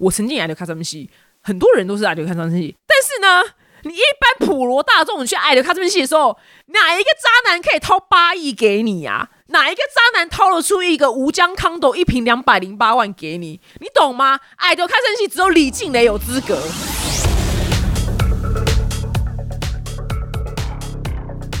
我曾经也爱流卡森西，很多人都是爱流卡森西，但是呢，你一般普罗大众去爱流卡森西的时候，哪一个渣男可以掏八亿给你呀？哪一个渣男掏得出一个吴江康斗一瓶两百零八万给你？你懂吗？爱流卡森西只有李静蕾有资格。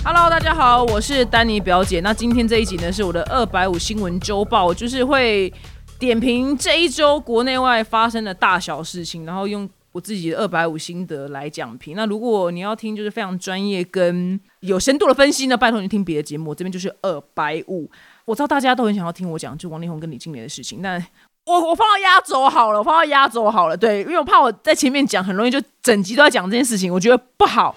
Hello，大家好，我是丹尼表姐。那今天这一集呢，是我的二百五新闻周报，就是会点评这一周国内外发生的大小事情，然后用我自己的二百五心得来讲评。那如果你要听就是非常专业跟有深度的分析呢，拜托你听别的节目，这边就是二百五。我知道大家都很想要听我讲就王力宏跟李静蕾的事情，但我我放到压轴好了，我放到压轴好了，对，因为我怕我在前面讲很容易就整集都在讲这件事情，我觉得不好。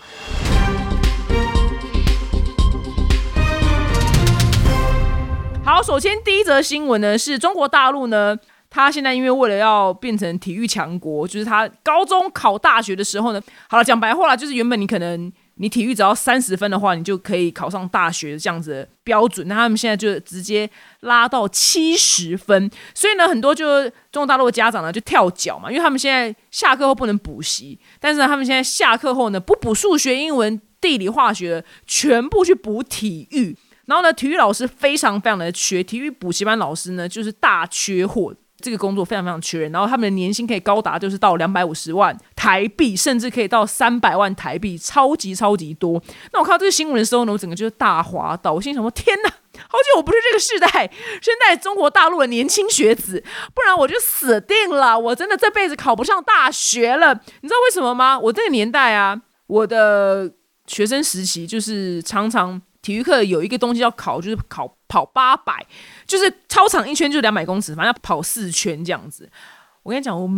好，首先第一则新闻呢，是中国大陆呢，他现在因为为了要变成体育强国，就是他高中考大学的时候呢，好了，讲白话了，就是原本你可能你体育只要三十分的话，你就可以考上大学这样子的标准，那他们现在就直接拉到七十分，所以呢，很多就中国大陆的家长呢就跳脚嘛，因为他们现在下课后不能补习，但是呢，他们现在下课后呢不补数学、英文、地理、化学，全部去补体育。然后呢，体育老师非常非常的缺，体育补习班老师呢就是大缺货，这个工作非常非常缺人。然后他们的年薪可以高达就是到两百五十万台币，甚至可以到三百万台币，超级超级多。那我看到这个新闻的时候呢，我整个就是大滑倒，我心想说：天哪，好久我不是这个时代，现在中国大陆的年轻学子，不然我就死定了，我真的这辈子考不上大学了。你知道为什么吗？我这个年代啊，我的学生时期就是常常。体育课有一个东西要考，就是考跑八百，就是操场一圈就两百公尺，反正要跑四圈这样子。我跟你讲，我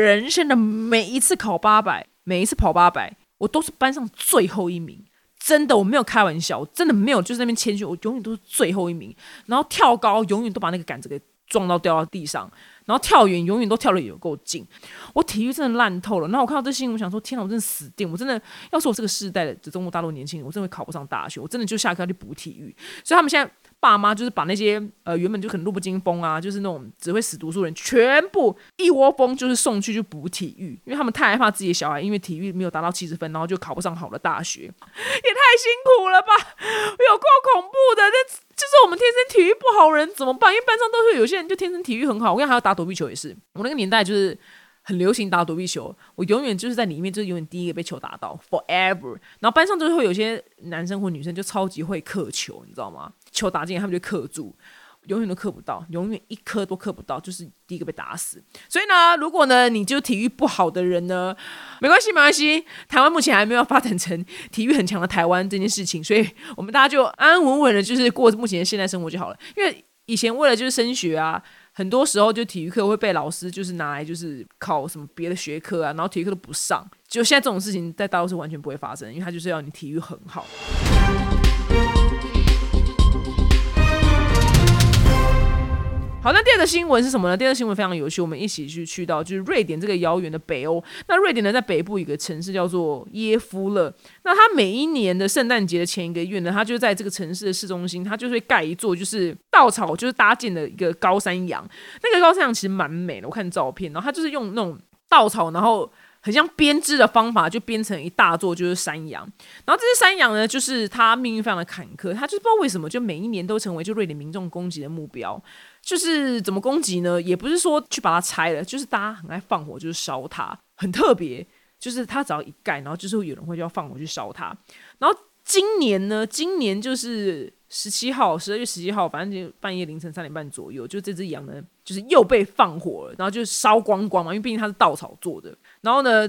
人生的每一次考八百，每一次跑八百，我都是班上最后一名，真的，我没有开玩笑，真的没有，就是那边谦虚，我永远都是最后一名。然后跳高，永远都把那个杆子给撞到掉到地上。然后跳远永远都跳的有够近，我体育真的烂透了。然后我看到这新闻，我想说：天哪，我真的死定！我真的要是我这个世代的中国大陆年轻人，我真的会考不上大学。我真的就下课要去补体育。所以他们现在爸妈就是把那些呃原本就可能弱不禁风啊，就是那种只会死读书人，全部一窝蜂就是送去去补体育，因为他们太害怕自己的小孩因为体育没有达到七十分，然后就考不上好的大学，也太辛苦了吧！有够恐怖的这。就是我们天生体育不好人怎么办？因为班上都是有些人就天生体育很好。我跟还要打躲避球也是，我那个年代就是很流行打躲避球，我永远就是在里面就是永远第一个被球打到，forever。然后班上就是会有些男生或女生就超级会克球，你知道吗？球打进他们就克住。永远都克不到，永远一颗都克不到，就是第一个被打死。所以呢，如果呢，你就体育不好的人呢，没关系，没关系。台湾目前还没有发展成体育很强的台湾这件事情，所以我们大家就安安稳稳的，就是过目前的现代生活就好了。因为以前为了就是升学啊，很多时候就体育课会被老师就是拿来就是考什么别的学科啊，然后体育课都不上。就现在这种事情在大陆是完全不会发生，因为他就是要你体育很好。好，那第二个新闻是什么呢？第二个新闻非常有趣，我们一起去去到就是瑞典这个遥远的北欧。那瑞典呢，在北部一个城市叫做耶夫勒。那它每一年的圣诞节的前一个月呢，它就在这个城市的市中心，它就会盖一座就是稻草就是搭建的一个高山羊。那个高山羊其实蛮美的，我看照片，然后它就是用那种稻草，然后很像编织的方法，就编成一大座就是山羊。然后这只山羊呢，就是它命运非常的坎坷，它就不知道为什么就每一年都成为就瑞典民众攻击的目标。就是怎么攻击呢？也不是说去把它拆了，就是大家很爱放火，就是烧它，很特别。就是它只要一盖，然后就是有人会就要放火去烧它。然后今年呢，今年就是十七号，十二月十七号，反正就半夜凌晨三点半左右，就这只羊呢，就是又被放火了，然后就烧光光嘛，因为毕竟它是稻草做的。然后呢，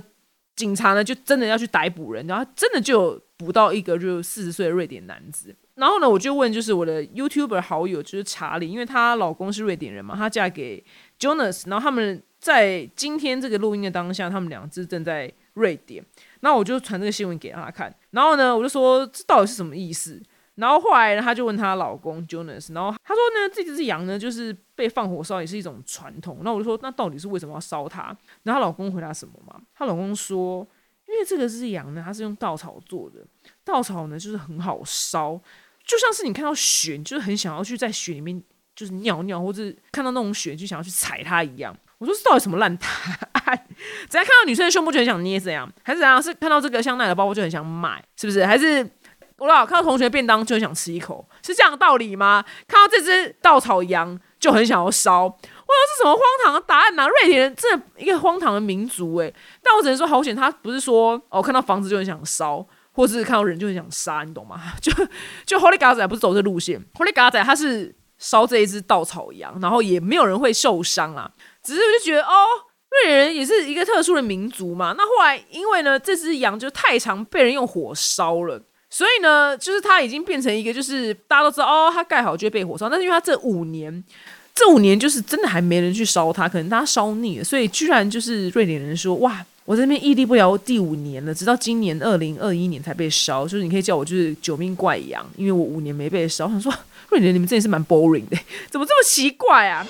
警察呢就真的要去逮捕人，然后真的就捕到一个就四十岁的瑞典男子。然后呢，我就问，就是我的 YouTuber 好友，就是查理，因为她老公是瑞典人嘛，她嫁给 Jonas，然后他们在今天这个录音的当下，他们两只正在瑞典。然后我就传这个新闻给他看，然后呢，我就说这到底是什么意思？然后后来呢，他就问她老公 Jonas，然后他说呢，这只羊呢，就是被放火烧也是一种传统。那我就说，那到底是为什么要烧它？然后她老公回答什么嘛？她老公说，因为这个是羊呢，它是用稻草做的，稻草呢就是很好烧。就像是你看到雪，就是很想要去在雪里面就是尿尿，或者看到那种雪就想要去踩它一样。我说这到底什么烂只要 看到女生的胸部就很想捏，怎样？还是怎样？是看到这个香奈儿包包就很想买，是不是？还是我老看到同学便当就很想吃一口，是这样的道理吗？看到这只稻草羊就很想要烧，我想是什么荒唐的答案呢？瑞典人真的一个荒唐的民族哎，但我只能说好险，他不是说哦看到房子就很想烧，或是看到人就很想杀，你懂吗？就就 Holy God 仔不是走这路线，Holy God 仔他是烧这一只稻草羊，然后也没有人会受伤啊，只是我就觉得哦。瑞典人也是一个特殊的民族嘛。那后来因为呢，这只羊就太常被人用火烧了，所以呢，就是它已经变成一个，就是大家都知道哦，它盖好就会被火烧。但是因为它这五年，这五年就是真的还没人去烧它，可能大家烧腻了，所以居然就是瑞典人说哇，我这边屹立不了第五年了，直到今年二零二一年才被烧。就是你可以叫我就是九命怪羊，因为我五年没被烧。我想说瑞典你们真的是蛮 boring 的，怎么这么奇怪啊？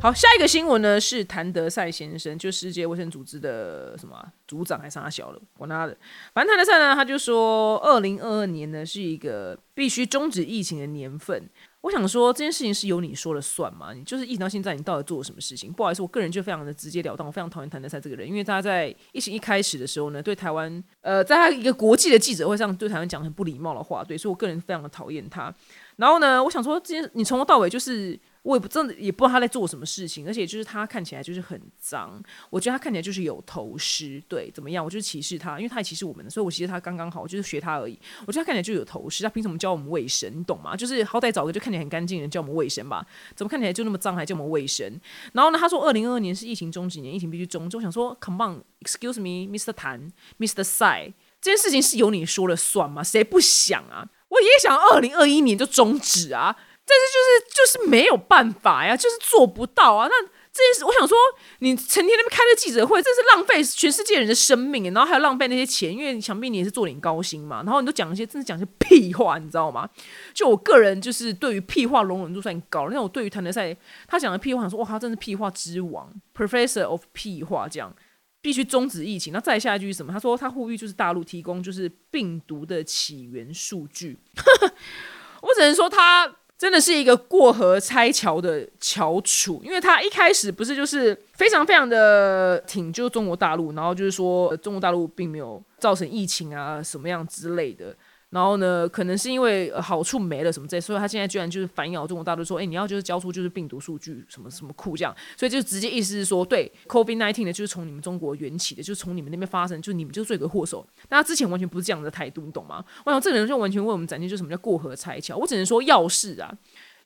好，下一个新闻呢是谭德赛先生，就世界卫生组织的什么组长还是他小了，管他的。反正谭德赛呢，他就说，二零二二年呢是一个必须终止疫情的年份。我想说，这件事情是由你说了算吗？你就是一直到现在，你到底做了什么事情？不好意思，我个人就非常的直截了当，我非常讨厌谭德赛这个人，因为他在疫情一开始的时候呢，对台湾，呃，在他一个国际的记者会上对台湾讲很不礼貌的话，对，所以我个人非常的讨厌他。然后呢，我想说，这件你从头到尾就是。我也不真的也不知道他在做什么事情，而且就是他看起来就是很脏，我觉得他看起来就是有头虱，对，怎么样？我就是歧视他，因为他也歧视我们，所以我其实他刚刚好，我就是学他而已。我觉得他看起来就有头虱，他凭什么教我们卫生？你懂吗？就是好歹找个就看起来很干净的人教我们卫生吧，怎么看起来就那么脏还教我们卫生？然后呢，他说二零二二年是疫情终几年，疫情必须终。就想说，Come on，excuse me，Mr. Tan，Mr. Sai，这件事情是由你说了算吗？谁不想啊？我也想二零二一年就终止啊。但是就是就是没有办法呀，就是做不到啊。那这件事，我想说，你成天那边开个记者会，这是浪费全世界人的生命，然后还要浪费那些钱，因为想必你也是做点高薪嘛。然后你都讲一些，真的讲些屁话，你知道吗？就我个人就是对于屁话容忍度算高。那我对于谭德赛他讲的屁话，想说哇，他真是屁话之王，Professor of 屁话，这样必须终止疫情。那再下一句是什么？他说他呼吁就是大陆提供就是病毒的起源数据。我只能说他。真的是一个过河拆桥的翘楚，因为他一开始不是就是非常非常的挺就中国大陆，然后就是说中国大陆并没有造成疫情啊什么样之类的。然后呢，可能是因为好处没了什么这，所以他现在居然就是反咬中国大陆说，哎，你要就是交出就是病毒数据什么什么库这样，所以就直接意思是说，对，COVID nineteen 的就是从你们中国缘起的，就是从你们那边发生，就你们就是罪魁祸首。但他之前完全不是这样的态度，你懂吗？我想这个人就完全为我们展现，就什么叫过河拆桥。我只能说，要是啊，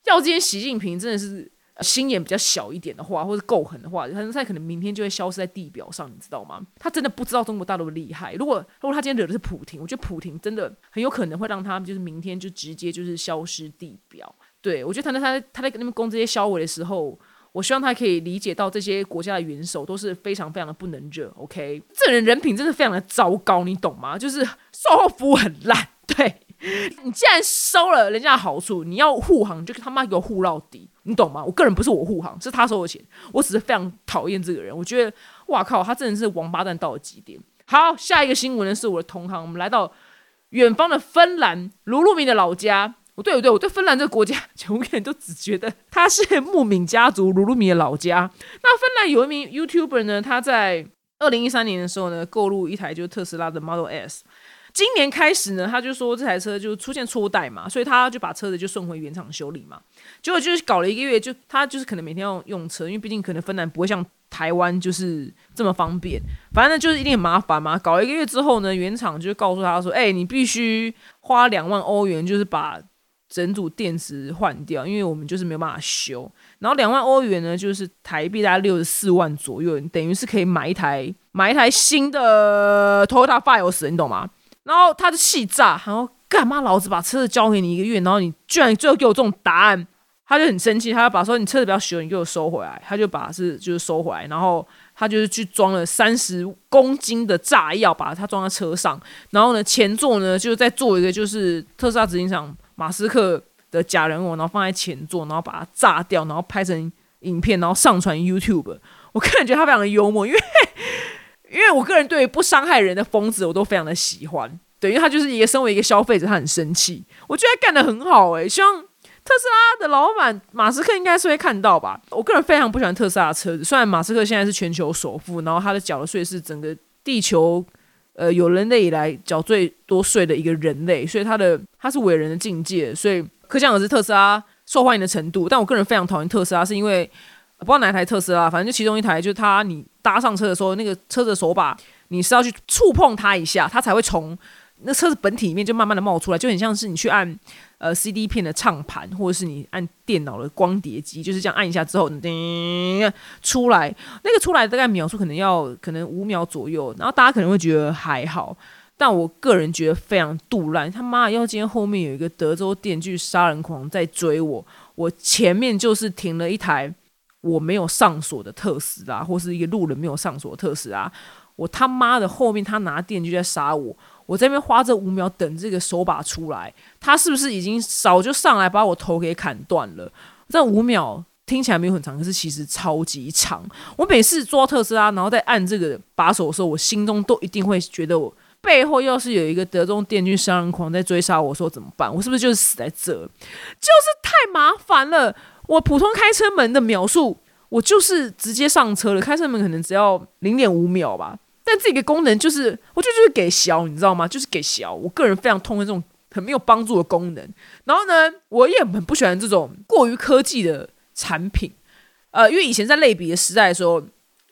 要今天习近平真的是。心眼比较小一点的话，或者够狠的话，他他可能明天就会消失在地表上，你知道吗？他真的不知道中国大陆厉害。如果如果他今天惹的是普京，我觉得普京真的很有可能会让他就是明天就直接就是消失地表。对我觉得他在他他在那边攻这些销毁的时候，我希望他可以理解到这些国家的元首都是非常非常的不能惹。OK，这人人品真的非常的糟糕，你懂吗？就是售后服务很烂，对。你既然收了人家的好处，你要护航就他妈给我护到底，你懂吗？我个人不是我护航，是他收的钱，我只是非常讨厌这个人。我觉得，哇靠，他真的是王八蛋到了极点。好，下一个新闻呢是我的同行，我们来到远方的芬兰，卢鲁米的老家。我对，我对，我对芬兰这个国家永远都只觉得他是牧民家族卢鲁米的老家。那芬兰有一名 YouTuber 呢，他在二零一三年的时候呢，购入一台就是特斯拉的 Model S。今年开始呢，他就说这台车就出现错代嘛，所以他就把车子就送回原厂修理嘛。结果就是搞了一个月，就他就是可能每天要用车，因为毕竟可能芬兰不会像台湾就是这么方便，反正就是一定很麻烦嘛。搞了一个月之后呢，原厂就告诉他说：“哎，你必须花两万欧元，就是把整组电池换掉，因为我们就是没有办法修。然后两万欧元呢，就是台币大概六十四万左右，等于是可以买一台买一台新的 Toyota f i r e 你懂吗？”然后他就气炸，然后干嘛？老子把车子交给你一个月，然后你居然最后给我这种答案，他就很生气，他要把说你车子不要修，你给我收回来。他就把是就是收回来，然后他就是去装了三十公斤的炸药，把它装在车上。然后呢，前座呢就在做一个就是特斯拉执行长马斯克的假人偶，然后放在前座，然后把它炸掉，然后拍成影片，然后上传 YouTube。我个人觉得他非常的幽默，因为。因为我个人对于不伤害人的疯子，我都非常的喜欢。对，因为他就是一个身为一个消费者，他很生气。我觉得他干的很好，诶，希望特斯拉的老板马斯克应该是会看到吧？我个人非常不喜欢特斯拉的车子，虽然马斯克现在是全球首富，然后他的缴的税是整个地球呃有人类以来缴最多税的一个人类，所以他的他是伟人的境界，所以可想而知特斯拉受欢迎的程度。但我个人非常讨厌特斯拉，是因为不知道哪一台特斯拉，反正就其中一台，就是它你搭上车的时候，那个车子的手把你是要去触碰它一下，它才会从那车子本体里面就慢慢的冒出来，就很像是你去按。呃，CD 片的唱盘，或者是你按电脑的光碟机，就是这样按一下之后，叮出来，那个出来大概秒数可能要可能五秒左右，然后大家可能会觉得还好，但我个人觉得非常杜烂。他妈，要今天后面有一个德州电锯杀人狂在追我，我前面就是停了一台我没有上锁的特斯拉，或是一个路人没有上锁的特斯拉，我他妈的后面他拿电锯在杀我。我这边花这五秒等这个手把出来，他是不是已经早就上来把我头给砍断了？这五秒听起来没有很长，可是其实超级长。我每次抓特斯拉，然后在按这个把手的时候，我心中都一定会觉得，我背后要是有一个德州电锯杀人狂在追杀我，说怎么办？我是不是就是死在这？就是太麻烦了。我普通开车门的秒数，我就是直接上车了，开车门可能只要零点五秒吧。但这个功能就是，我觉得就是给小，你知道吗？就是给小。我个人非常痛恨这种很没有帮助的功能。然后呢，我也很不喜欢这种过于科技的产品。呃，因为以前在类比的时代的时候，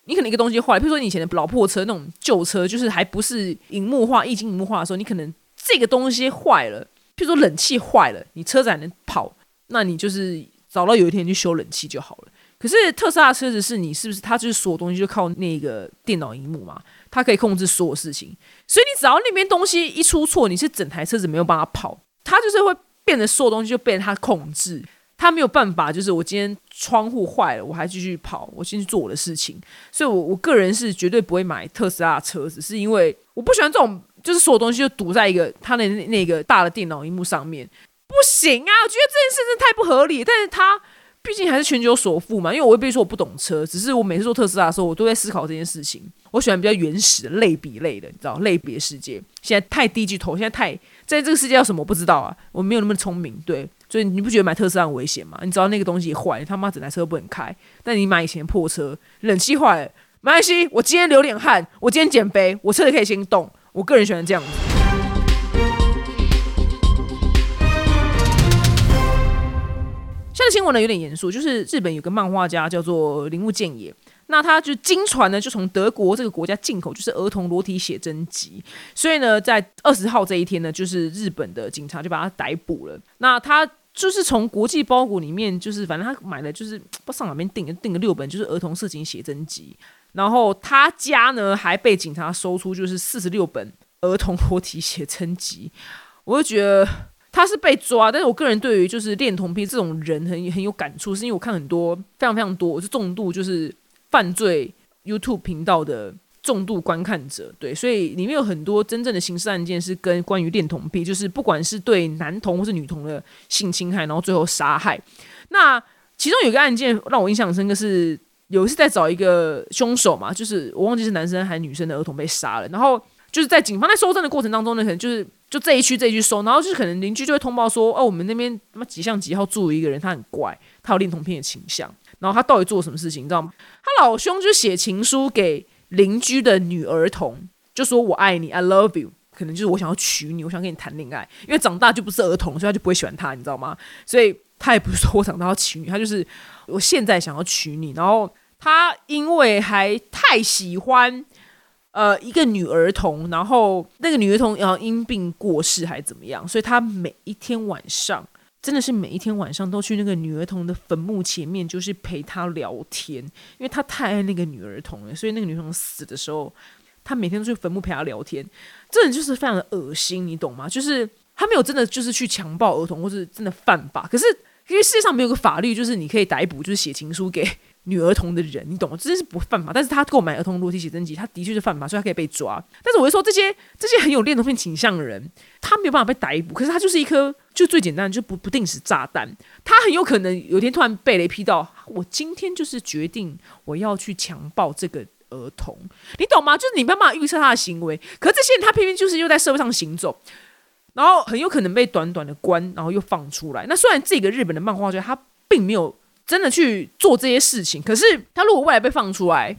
你可能一个东西坏，比如说你以前的老破车那种旧车，就是还不是荧幕化、液晶荧幕化的时候，你可能这个东西坏了，譬如说冷气坏了，你车子还能跑，那你就是找到有一天去修冷气就好了。可是特斯拉车子是你是不是？它就是所有东西就靠那个电脑荧幕嘛。它可以控制所有事情，所以你只要那边东西一出错，你是整台车子没有办法跑，它就是会变得所有东西就被它控制，它没有办法，就是我今天窗户坏了，我还继续跑，我先去做我的事情。所以，我我个人是绝对不会买特斯拉车子，是因为我不喜欢这种，就是所有东西就堵在一个它的那个大的电脑荧幕上面，不行啊！我觉得这件事真的太不合理，但是它。毕竟还是全球首富嘛，因为我未必说我不懂车，只是我每次做特斯拉的时候，我都在思考这件事情。我喜欢比较原始的类比类的，你知道，类别世界。现在太低巨头，现在太在这个世界要什么我不知道啊，我没有那么聪明，对，所以你不觉得买特斯拉很危险吗？你知道那个东西坏，他妈整台车不能开。但你买以前破车，冷气坏了没关系，我今天流点汗，我今天减肥，我车子可以先动。我个人喜欢这样子。这个新闻呢有点严肃，就是日本有个漫画家叫做铃木健也，那他就经传呢就从德国这个国家进口就是儿童裸体写真集，所以呢在二十号这一天呢，就是日本的警察就把他逮捕了。那他就是从国际包裹里面，就是反正他买的就是不上哪边订订了六本就是儿童色情写真集，然后他家呢还被警察搜出就是四十六本儿童 裸体写真集，我就觉得。他是被抓，但是我个人对于就是恋童癖这种人很很有感触，是因为我看很多非常非常多，我是重度就是犯罪 YouTube 频道的重度观看者，对，所以里面有很多真正的刑事案件是跟关于恋童癖，就是不管是对男童或是女童的性侵害，然后最后杀害。那其中有一个案件让我印象深刻，是有一次在找一个凶手嘛，就是我忘记是男生还是女生的儿童被杀了，然后就是在警方在搜证的过程当中呢，可能就是。就这一区这一区搜，然后就是可能邻居就会通报说，哦，我们那边什么几巷几号住一个人，他很怪，他有恋童癖的倾向，然后他到底做什么事情，你知道吗？他老兄就写情书给邻居的女儿童，就说我爱你，I love you，可能就是我想要娶你，我想跟你谈恋爱，因为长大就不是儿童，所以他就不会喜欢他，你知道吗？所以他也不是说我长大要娶你，他就是我现在想要娶你，然后他因为还太喜欢。呃，一个女儿童，然后那个女儿童然后因病过世还是怎么样，所以他每一天晚上，真的是每一天晚上都去那个女儿童的坟墓前面，就是陪她聊天，因为他太爱那个女儿童了，所以那个女儿童死的时候，他每天都去坟墓陪她聊天，这人就是非常的恶心，你懂吗？就是他没有真的就是去强暴儿童，或是真的犯法，可是因为世界上没有个法律，就是你可以逮捕，就是写情书给。女儿童的人，你懂吗？这是不犯法，但是他购买儿童裸体写真集，他的确是犯法，所以他可以被抓。但是我会说，这些这些很有恋童癖倾向的人，他没有办法被逮捕。可是他就是一颗，就最简单，就不不定时炸弹。他很有可能有一天突然被雷劈到，我今天就是决定我要去强暴这个儿童，你懂吗？就是你没办法预测他的行为，可是这些人他偏偏就是又在社会上行走。然后很有可能被短短的关，然后又放出来。那虽然这个日本的漫画家他并没有真的去做这些事情，可是他如果未来被放出来，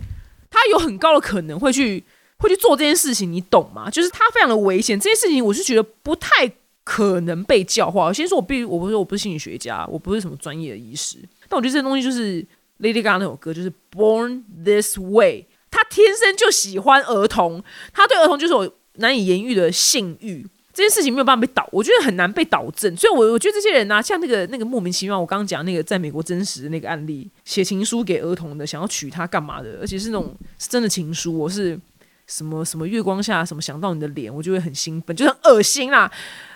他有很高的可能会去会去做这件事情，你懂吗？就是他非常的危险，这件事情我是觉得不太可能被教化。先说我必我不是我不是心理学家，我不是什么专业的医师，但我觉得这东西就是 Lady Gaga 那首歌，就是 Born This Way，他天生就喜欢儿童，他对儿童就是有难以言喻的性欲。这件事情没有办法被导，我觉得很难被导正。所以，我我觉得这些人呢，像那个那个莫名其妙，我刚刚讲那个在美国真实的那个案例，写情书给儿童的，想要娶她干嘛的，而且是那种是真的情书，我是什么什么月光下什么想到你的脸，我就会很兴奋，就很恶心啦。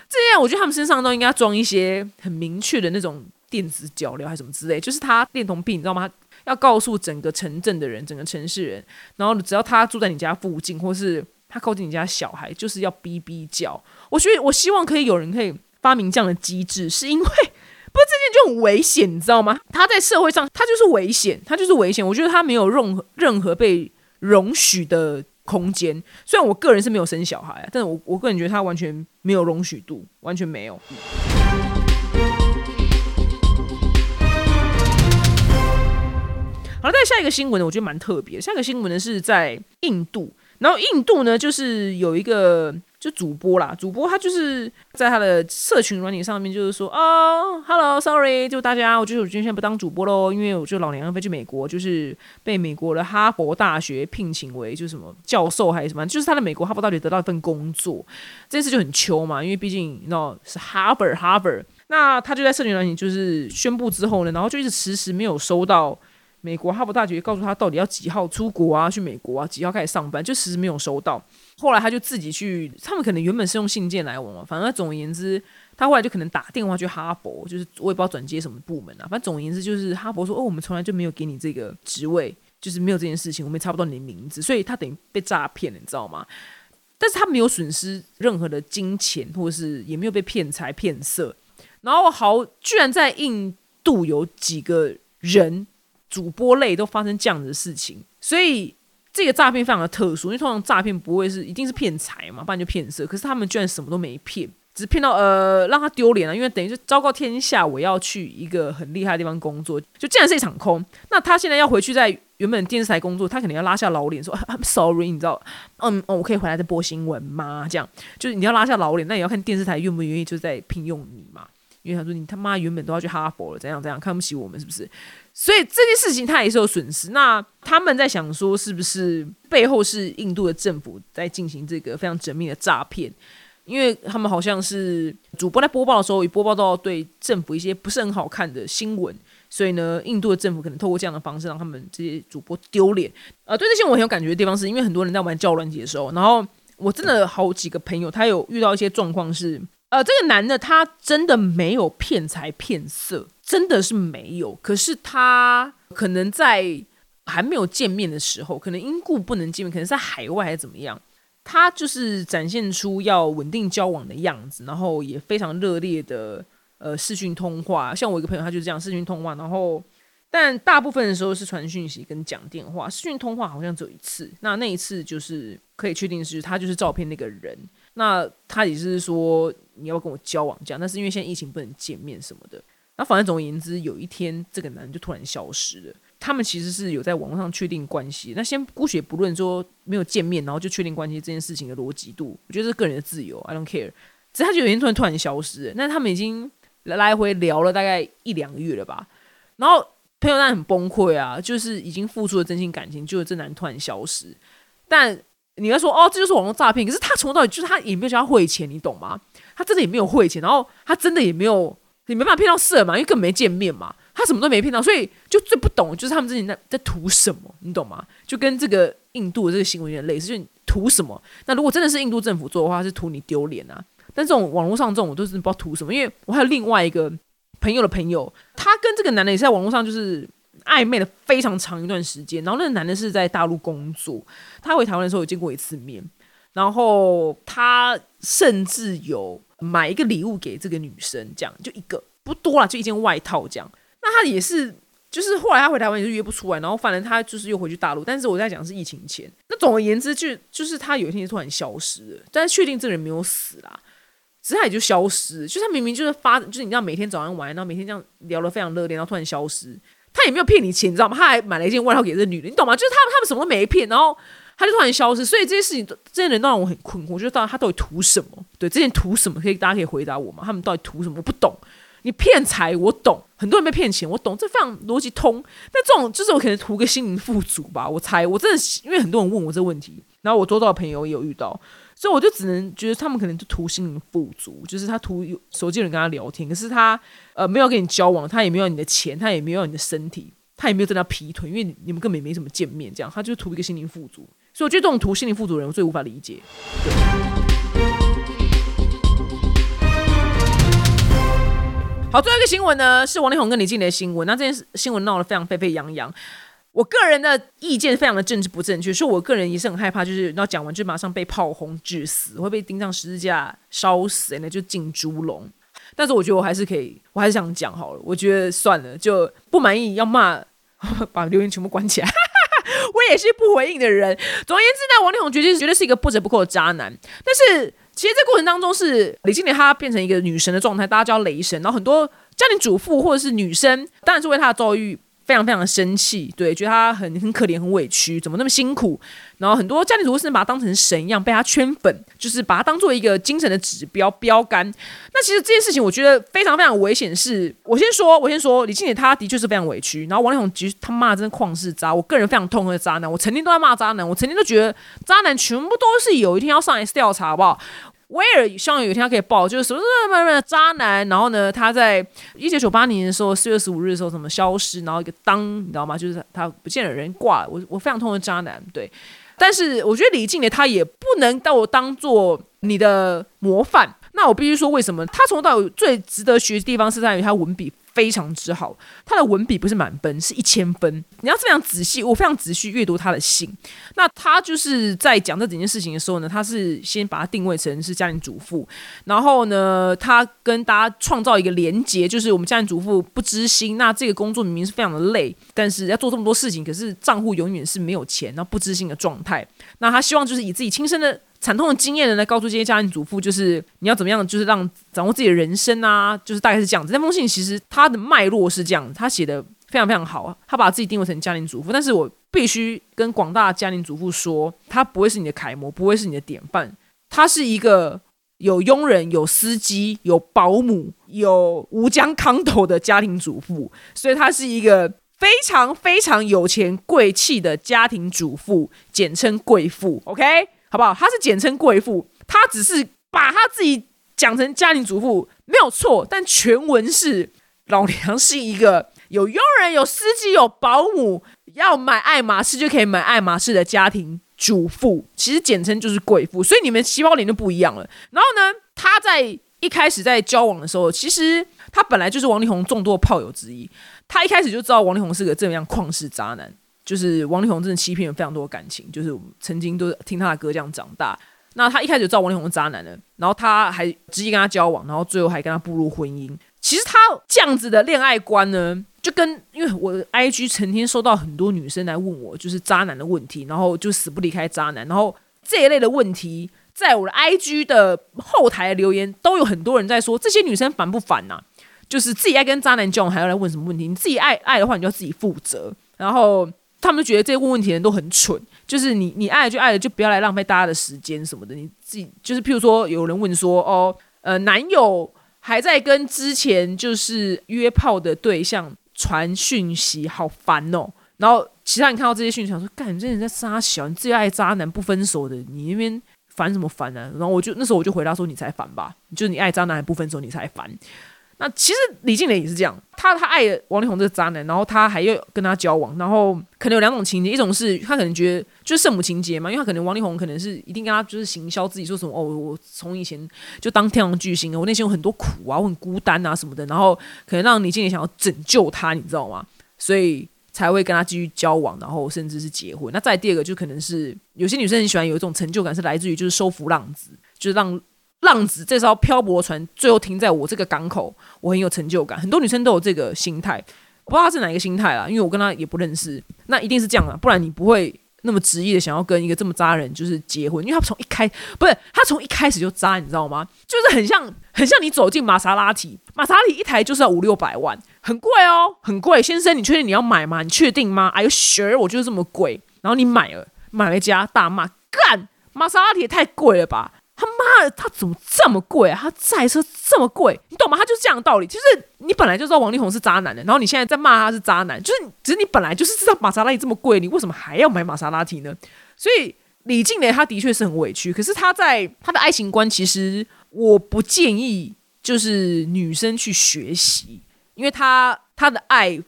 这样，我觉得他们身上都应该装一些很明确的那种电子脚镣，还是什么之类，就是他恋童癖，你知道吗？要告诉整个城镇的人，整个城市人，然后只要他住在你家附近，或是他靠近你家小孩，就是要逼逼叫。我觉得，我希望可以有人可以发明这样的机制，是因为不是这件就很危险，你知道吗？他在社会上，他就是危险，他就是危险。我觉得他没有任何任何被容许的空间。虽然我个人是没有生小孩，但是我我个人觉得他完全没有容许度，完全没有。好了，再下一个新闻呢，我觉得蛮特别。下一个新闻呢是在印度，然后印度呢就是有一个。就主播啦，主播他就是在他的社群软体上面，就是说哦，Hello，Sorry，就大家，我就是我今天不当主播喽，因为我就老娘要飞去美国，就是被美国的哈佛大学聘请为就是什么教授还是什么，就是他的美国哈佛大学得到一份工作，这件事就很糗嘛，因为毕竟你知道是 Harvard，Harvard，那他就在社群软体就是宣布之后呢，然后就一直迟迟没有收到美国哈佛大学告诉他到底要几号出国啊，去美国啊，几号开始上班，就迟迟没有收到。后来他就自己去，他们可能原本是用信件来往嘛，反正总而言之，他后来就可能打电话去哈佛，就是我也不知道转接什么部门啊，反正总而言之就是哈佛说，哦，我们从来就没有给你这个职位，就是没有这件事情，我们也查不到你的名字，所以他等于被诈骗了，你知道吗？但是他没有损失任何的金钱，或者是也没有被骗财骗色，然后好，居然在印度有几个人主播类都发生这样子的事情，所以。这个诈骗非常的特殊，因为通常诈骗不会是一定是骗财嘛，不然就骗色。可是他们居然什么都没骗，只骗到呃让他丢脸了，因为等于是昭告天下，我要去一个很厉害的地方工作，就竟然是一场空。那他现在要回去在原本电视台工作，他肯定要拉下老脸说 I'm sorry，你知道，嗯哦，我可以回来再播新闻吗？这样就是你要拉下老脸，那也要看电视台愿不愿意就在聘用你嘛。因为他说你他妈原本都要去哈佛了，怎样怎样看不起我们是不是？所以这件事情他也是有损失。那他们在想说，是不是背后是印度的政府在进行这个非常缜密的诈骗？因为他们好像是主播在播报的时候，也播报到对政府一些不是很好看的新闻，所以呢，印度的政府可能透过这样的方式让他们这些主播丢脸。呃，对这些我很有感觉的地方，是因为很多人在玩教乱节的时候，然后我真的好几个朋友，他有遇到一些状况是。呃，这个男的他真的没有骗财骗色，真的是没有。可是他可能在还没有见面的时候，可能因故不能见面，可能在海外还是怎么样，他就是展现出要稳定交往的样子，然后也非常热烈的呃视讯通话。像我一个朋友，他就是这样视讯通话，然后但大部分的时候是传讯息跟讲电话，视讯通话好像只有一次。那那一次就是可以确定是他就是照片那个人。那他也是说。你要跟我交往这样，但是因为现在疫情不能见面什么的，那反正总而言之，有一天这个男人就突然消失了。他们其实是有在网络上确定关系，那先姑且不论说没有见面，然后就确定关系这件事情的逻辑度，我觉得是个人的自由，I don't care。只是他就有一天突然突然消失了，那他们已经来回聊了大概一两个月了吧。然后朋友那很崩溃啊，就是已经付出了真心感情，就是这男突然消失。但你要说哦，这就是网络诈骗，可是他从头到尾就是他也没有叫他汇钱，你懂吗？他真的也没有汇钱，然后他真的也没有，你没办法骗到色嘛，因为根本没见面嘛，他什么都没骗到，所以就最不懂就是他们之前在在图什么，你懂吗？就跟这个印度的这个新闻有点类似，就是图什么？那如果真的是印度政府做的话，是图你丢脸啊！但这种网络上这种，我都是不知道图什么，因为我还有另外一个朋友的朋友，他跟这个男的也是在网络上就是暧昧了非常长一段时间，然后那个男的是在大陆工作，他回台湾的时候有见过一次面，然后他甚至有。买一个礼物给这个女生，这样就一个不多了，就一件外套这样。那他也是，就是后来他回台湾也是约不出来，然后反正他就是又回去大陆。但是我在讲是疫情前。那总而言之，就就是他有一天突然消失了，但是确定这个人没有死啦。只是他也就消失，就是他明明就是发，就是你知道每天早上玩，然后每天这样聊得非常热烈，然后突然消失，他也没有骗你钱，你知道吗？他还买了一件外套给这女的，你懂吗？就是他们他们什么都没骗，然后他就突然消失，所以这些事情这些人都让我很困惑，我觉得到底他到底图什么？对，这些图什么？可以大家可以回答我吗？他们到底图什么？我不懂。你骗财我懂，很多人被骗钱我懂，这非常逻辑通。但这种就是我可能图个心灵富足吧，我猜我真的因为很多人问我这个问题，然后我周遭的朋友也有遇到。所以我就只能觉得他们可能就图心灵富足，就是他图有手机人跟他聊天，可是他呃没有跟你交往，他也没有你的钱，他也没有你的身体，他也没有跟他劈腿，因为你们根本没怎么见面，这样他就图一个心灵富足。所以我觉得这种图心灵富足的人，我最无法理解。好，最后一个新闻呢是王力宏跟李静的新闻，那这件事新闻闹得非常沸沸扬扬。我个人的意见非常的政治不正确，所以我个人也是很害怕，就是要讲完就马上被炮轰致死，会被钉上十字架烧死，那就进猪笼。但是我觉得我还是可以，我还是想讲好了。我觉得算了，就不满意要骂，把留言全部关起来。我也是不回应的人。总而言之呢，王力宏绝对绝对是一个不折不扣的渣男。但是其实这过程当中是李金莲她变成一个女神的状态，大家叫雷神，然后很多家庭主妇或者是女生，当然是为他的遭遇。非常非常的生气，对，觉得他很很可怜、很委屈，怎么那么辛苦？然后很多家庭主妇甚至把他当成神一样，被他圈粉，就是把他当做一个精神的指标标杆。那其实这件事情，我觉得非常非常危险。是我先说，我先说，李庆姐她的确是非常委屈。然后王力宏其实他骂真的旷世渣，我个人非常痛恨渣男。我曾经都在骂渣男，我曾经都觉得渣男全部都是有一天要上 S 调查，好不好？威尔希望有一天他可以爆，就是什么什么什么渣男，然后呢，他在一九九八年的时候四月十五日的时候什么消失，然后一个当，你知道吗？就是他不见了人挂了。我我非常痛恨渣男，对。但是我觉得李静蕾他也不能到我当做你的模范。那我必须说，为什么他从到最值得学的地方是在于他文笔。非常之好，他的文笔不是满分，是一千分。你要非常仔细，我非常仔细阅读他的信。那他就是在讲这整件事情的时候呢，他是先把它定位成是家庭主妇，然后呢，他跟大家创造一个连接，就是我们家庭主妇不知心。那这个工作明明是非常的累，但是要做这么多事情，可是账户永远是没有钱，那不知心的状态。那他希望就是以自己亲身的。惨痛的经验呢，来告诉这些家庭主妇，就是你要怎么样，就是让掌握自己的人生啊，就是大概是这样子。那封信其实它的脉络是这样，他写的非常非常好啊，他把自己定位成家庭主妇。但是我必须跟广大家庭主妇说，他不会是你的楷模，不会是你的典范。他是一个有佣人、有司机、有保姆、有吴江康头的家庭主妇，所以他是一个非常非常有钱贵气的家庭主妇，简称贵妇。OK。好不好？他是简称贵妇，他只是把他自己讲成家庭主妇，没有错。但全文是老娘是一个有佣人、有司机、有保姆，要买爱马仕就可以买爱马仕的家庭主妇。其实简称就是贵妇，所以你们细胞脸就不一样了。然后呢，他在一开始在交往的时候，其实他本来就是王力宏众多炮友之一。他一开始就知道王力宏是个这样旷世渣男。就是王力宏真的欺骗了非常多感情，就是曾经都听他的歌这样长大。那他一开始知道王力宏是渣男的，然后他还直接跟他交往，然后最后还跟他步入婚姻。其实他这样子的恋爱观呢，就跟因为我的 I G 成天收到很多女生来问我，就是渣男的问题，然后就死不离开渣男，然后这一类的问题，在我的 I G 的后台留言都有很多人在说，这些女生烦不烦呐？就是自己爱跟渣男交往，还要来问什么问题？你自己爱爱的话，你就要自己负责，然后。他们觉得这些问问题的人都很蠢，就是你你爱了就爱了，就不要来浪费大家的时间什么的。你自己就是，譬如说有人问说，哦，呃，男友还在跟之前就是约炮的对象传讯息，好烦哦。然后其他人看到这些讯息，想说，干，你这人在杀小，你自己爱渣男不分手的，你那边烦什么烦呢？然后我就那时候我就回答说，你才烦吧，就是你爱渣男还不分手，你才烦。那其实李静蕾也是这样，她她爱王力宏这个渣男，然后她还要跟他交往，然后可能有两种情节，一种是她可能觉得就是圣母情节嘛，因为她可能王力宏可能是一定跟他就是行销自己说什么哦，我从以前就当天王巨星啊，我内心有很多苦啊，我很孤单啊什么的，然后可能让李静蕾想要拯救他，你知道吗？所以才会跟他继续交往，然后甚至是结婚。那再第二个就可能是有些女生很喜欢有一种成就感，是来自于就是收服浪子，就是让。浪子这艘漂泊船最后停在我这个港口，我很有成就感。很多女生都有这个心态，我不知道她是哪一个心态啦，因为我跟她也不认识。那一定是这样的，不然你不会那么执意的想要跟一个这么渣人就是结婚，因为他从一开不是他从一开始就渣，你知道吗？就是很像很像你走进玛莎拉蒂，玛莎拉蒂一台就是要五六百万，很贵哦，很贵。先生，你确定你要买吗？你确定吗？Are you sure？我就是这么贵。然后你买了，买了家大骂干，玛莎拉蒂也太贵了吧！他妈的，他怎么这么贵啊？他赛车这么贵，你懂吗？他就是这样的道理。就是你本来就知道王力宏是渣男的，然后你现在在骂他是渣男，就是只是你本来就是知道玛莎拉蒂这么贵，你为什么还要买玛莎拉蒂呢？所以李静蕾他的确是很委屈，可是他在他的爱情观，其实我不建议就是女生去学习，因为他他的爱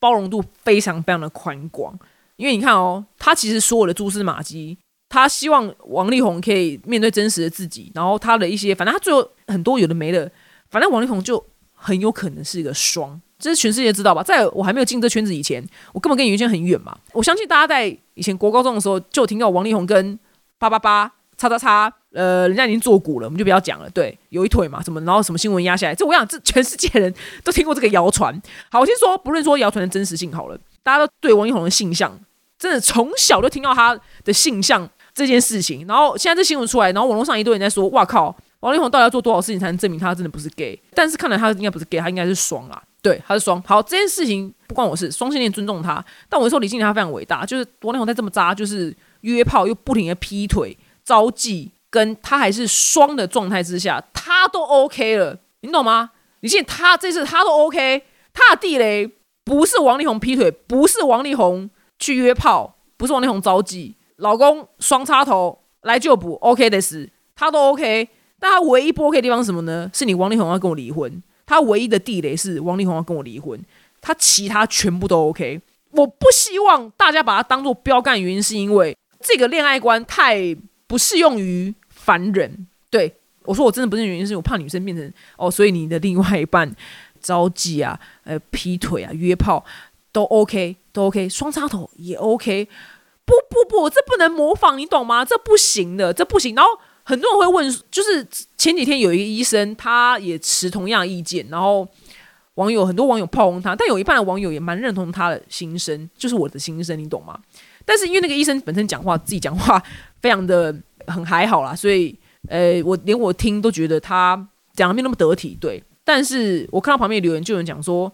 包容度非常非常的宽广。因为你看哦，他其实所有的蛛丝马迹。他希望王力宏可以面对真实的自己，然后他的一些，反正他最后很多有的没的，反正王力宏就很有可能是一个双，这是全世界知道吧？在我还没有进这圈子以前，我根本跟娱乐圈很远嘛。我相信大家在以前国高中的时候就听到王力宏跟八八八叉叉叉，呃，人家已经做股了，我们就不要讲了。对，有一腿嘛，什么，然后什么新闻压下来，这我想这全世界人都听过这个谣传。好，我先说，不论说谣传的真实性好了，大家都对王力宏的性向，真的从小就听到他的性向。这件事情，然后现在这新闻出来，然后网络上一堆人在说：“哇靠，王力宏到底要做多少事情才能证明他真的不是 gay？” 但是看来他应该不是 gay，他应该是双啦。对，他是双。好，这件事情不关我事，双性恋尊重他。但我说李静他非常伟大，就是王力宏在这么渣，就是约炮又不停的劈腿、招妓，跟他还是双的状态之下，他都 OK 了，你懂吗？李静他这次他都 OK，他的地雷不是王力宏劈腿，不是王力宏去约炮，不是王力宏招妓。老公双插头来就补，OK 的事，他都 OK。但他唯一不 OK 的地方是什么呢？是你王力宏要跟我离婚。他唯一的地雷是王力宏要跟我离婚。他其他全部都 OK。我不希望大家把他当做标杆，原因是因为这个恋爱观太不适用于凡人。对我说，我真的不是原因，是我怕女生变成哦，所以你的另外一半招妓啊、呃劈腿啊、约炮都 OK，都 OK，双插头也 OK。不不不，这不能模仿，你懂吗？这不行的，这不行。然后很多人会问，就是前几天有一个医生，他也持同样意见，然后网友很多网友炮轰他，但有一半的网友也蛮认同他的心声，就是我的心声，你懂吗？但是因为那个医生本身讲话自己讲话非常的很还好啦，所以呃，我连我听都觉得他讲的没那么得体。对，但是我看到旁边留言就有人讲说。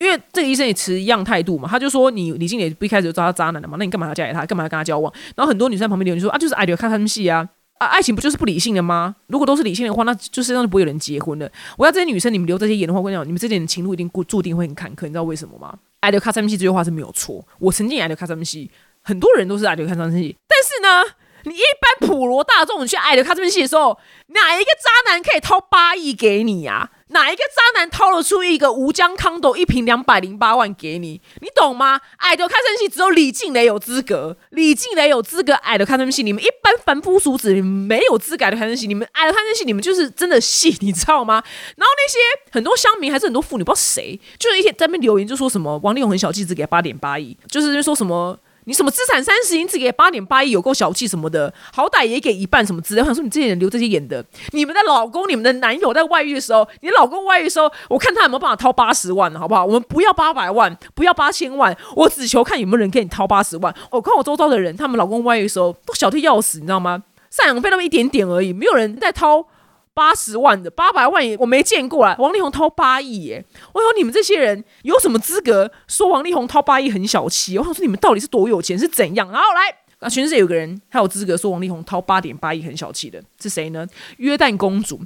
因为这个医生也持一样态度嘛，他就说你李静蕾不一开始就知道他渣男的嘛，那你干嘛要嫁给他？干嘛要跟他交往？然后很多女生旁边留言说啊，就是爱流看他们戏啊啊，爱情不就是不理性的吗？如果都是理性的话，那就世上就不会有人结婚了。我要这些女生，你们留这些言的话，我跟你讲，你们这点情路一定固注定会很坎坷，你知道为什么吗？爱流看他们戏这句话是没有错，我曾经也爱流看他们戏，很多人都是爱流看他们戏，但是呢，你一般普罗大众去爱流看他们戏的时候，哪一个渣男可以掏八亿给你呀？哪一个渣男掏了出一个吴江康斗一瓶两百零八万给你？你懂吗？爱的看生戏只有李静蕾有资格，李静蕾有资格爱的看生戏，你们一般凡夫俗子你们没有资格的看生戏，你们爱的看生戏，你们就是真的戏，你知道吗？然后那些很多乡民还是很多妇女，不知道谁，就是一天在那边留言就说什么王力宏很小气，只给八点八亿，就是说什么。你什么资产三十亿，只给八点八亿，有够小气什么的，好歹也给一半什么资料。我想说，你这些人留这些演的，你们的老公、你们的男友在外遇的时候，你老公外遇的时候，我看他有没有办法掏八十万，好不好？我们不要八百万，不要八千万，我只求看有没有人给你掏八十万。我看我周遭的人，他们老公外遇的时候都小气要死，你知道吗？赡养费那么一点点而已，没有人在掏。八十万的八百万也我没见过啊！王力宏掏八亿耶！我说你们这些人有什么资格说王力宏掏八亿很小气？我想说你们到底是多有钱是怎样？然后来啊，全世界有个人他有资格说王力宏掏八点八亿很小气的是谁呢？约旦公主，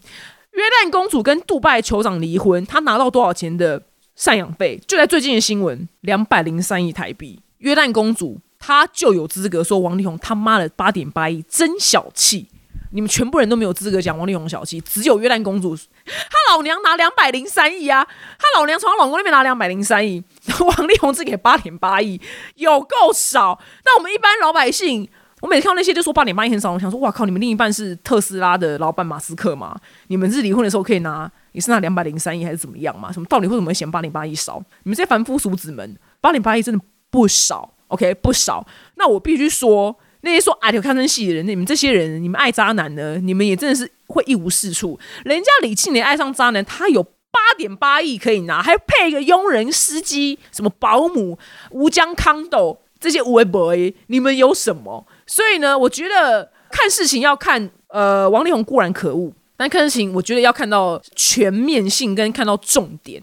约旦公主跟杜拜酋长离婚，她拿到多少钱的赡养费？就在最近的新闻，两百零三亿台币。约旦公主她就有资格说王力宏他妈的八点八亿真小气。你们全部人都没有资格讲王力宏小气，只有约旦公主，她老娘拿两百零三亿啊！她老娘从她老公那边拿两百零三亿，王力宏只给八点八亿，有够少。但我们一般老百姓，我每次看到那些就说八点八亿很少，我想说，哇靠！你们另一半是特斯拉的老板马斯克吗？你们是离婚的时候可以拿，你是拿两百零三亿还是怎么样嘛？什么道理？为什么会嫌八点八亿少？你们这些凡夫俗子们，八点八亿真的不少，OK，不少。那我必须说。那些说爱看看生戏的人，你们这些人，你们爱渣男呢？你们也真的是会一无是处。人家李庆年爱上渣男，他有八点八亿可以拿，还配一个佣人、司机、什么保姆、吴江康斗，这些无为 boy，你们有什么？所以呢，我觉得看事情要看，呃，王力宏固然可恶，但看事情我觉得要看到全面性跟看到重点。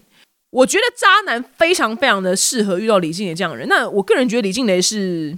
我觉得渣男非常非常的适合遇到李静蕾这样的人。那我个人觉得李静蕾是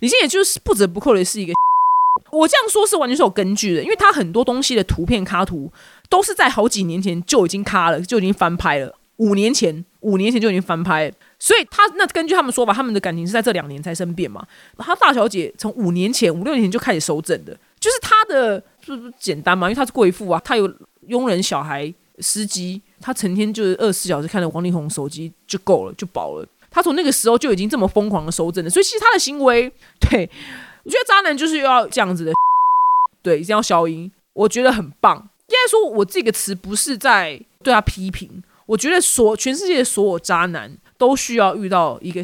李现也，就是不折不扣的是一个。我这样说是完全是有根据的，因为他很多东西的图片卡图都是在好几年前就已经卡了，就已经翻拍了。五年前，五年前就已经翻拍，所以他那根据他们说法，他们的感情是在这两年才生变嘛。他大小姐从五年前、五六年前就开始收整的，就是他的是不是简单嘛？因为他是贵妇啊，他有佣人、小孩、司机，他成天就是二十四小时看着王力宏手机就够了，就饱了。他从那个时候就已经这么疯狂的收证了，所以其实他的行为，对我觉得渣男就是要这样子的，对，一定要消音，我觉得很棒。应该说，我这个词不是在对他批评。我觉得所全世界所有渣男都需要遇到一个，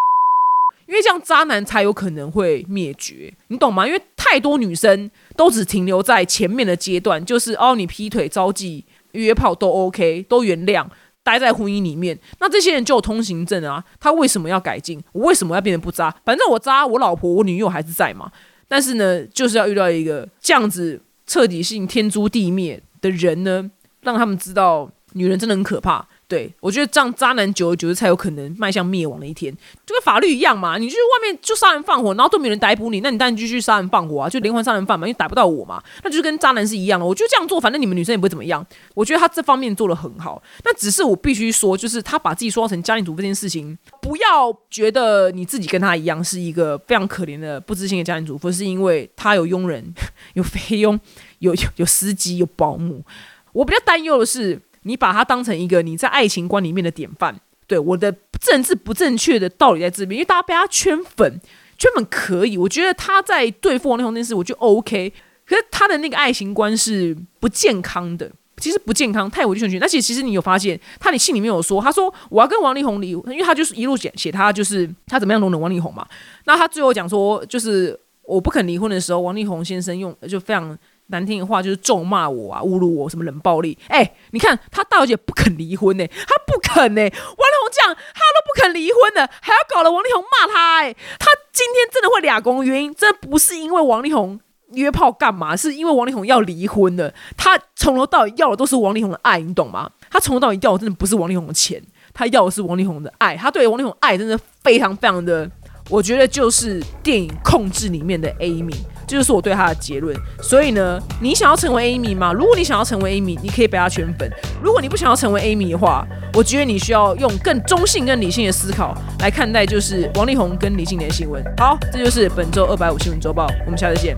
因为这样渣男才有可能会灭绝，你懂吗？因为太多女生都只停留在前面的阶段，就是哦，你劈腿、招妓、约炮都 OK，都原谅，待在婚姻里面。那这些人就有通行证啊，他为什么要改进？我为什么要变得不渣？反正我渣，我老婆、我女友还是在嘛。但是呢，就是要遇到一个这样子彻底性天诛地灭的人呢，让他们知道女人真的很可怕。对，我觉得这样渣男久而久之才有可能迈向灭亡的一天，就跟法律一样嘛。你去外面就杀人放火，然后都没人逮捕你，那你当然继续杀人放火啊，就连环杀人犯嘛，因为逮不到我嘛。那就是跟渣男是一样的。我觉得这样做，反正你们女生也不会怎么样。我觉得他这方面做的很好。那只是我必须说，就是他把自己说成家庭主妇这件事情，不要觉得你自己跟他一样是一个非常可怜的不知心的家庭主妇，是因为他有佣人、有菲佣、有有司机、有保姆。我比较担忧的是。你把他当成一个你在爱情观里面的典范，对我的政治不正确的道理在这边，因为大家被他圈粉，圈粉可以，我觉得他在对付王力宏那件事，我觉得 OK，可是他的那个爱情观是不健康的，其实不健康，太委曲求全。而且其实你有发现，他你信里面有说，他说我要跟王力宏离，因为他就是一路写写他就是他怎么样容忍王力宏嘛。那他最后讲说，就是我不肯离婚的时候，王力宏先生用就非常。难听的话就是咒骂我啊，侮辱我，什么冷暴力？哎，你看他大小姐不肯离婚呢，他不肯呢。王力宏这样，他都不肯离婚的，还要搞了王力宏骂他。哎，他今天真的会俩公，原因真的不是因为王力宏约炮干嘛，是因为王力宏要离婚的。他从头到尾要的都是王力宏的爱，你懂吗？他从头到尾要的真的不是王力宏的钱，他要的是王力宏的爱。他对王力宏爱真的非常非常的，我觉得就是电影控制里面的 Amy。这就是我对他的结论。所以呢，你想要成为 Amy 吗？如果你想要成为 Amy，你可以被他圈粉。如果你不想要成为 Amy 的话，我觉得你需要用更中性、更理性的思考来看待，就是王力宏跟李静莲新闻。好，这就是本周二百五新闻周报。我们下次见。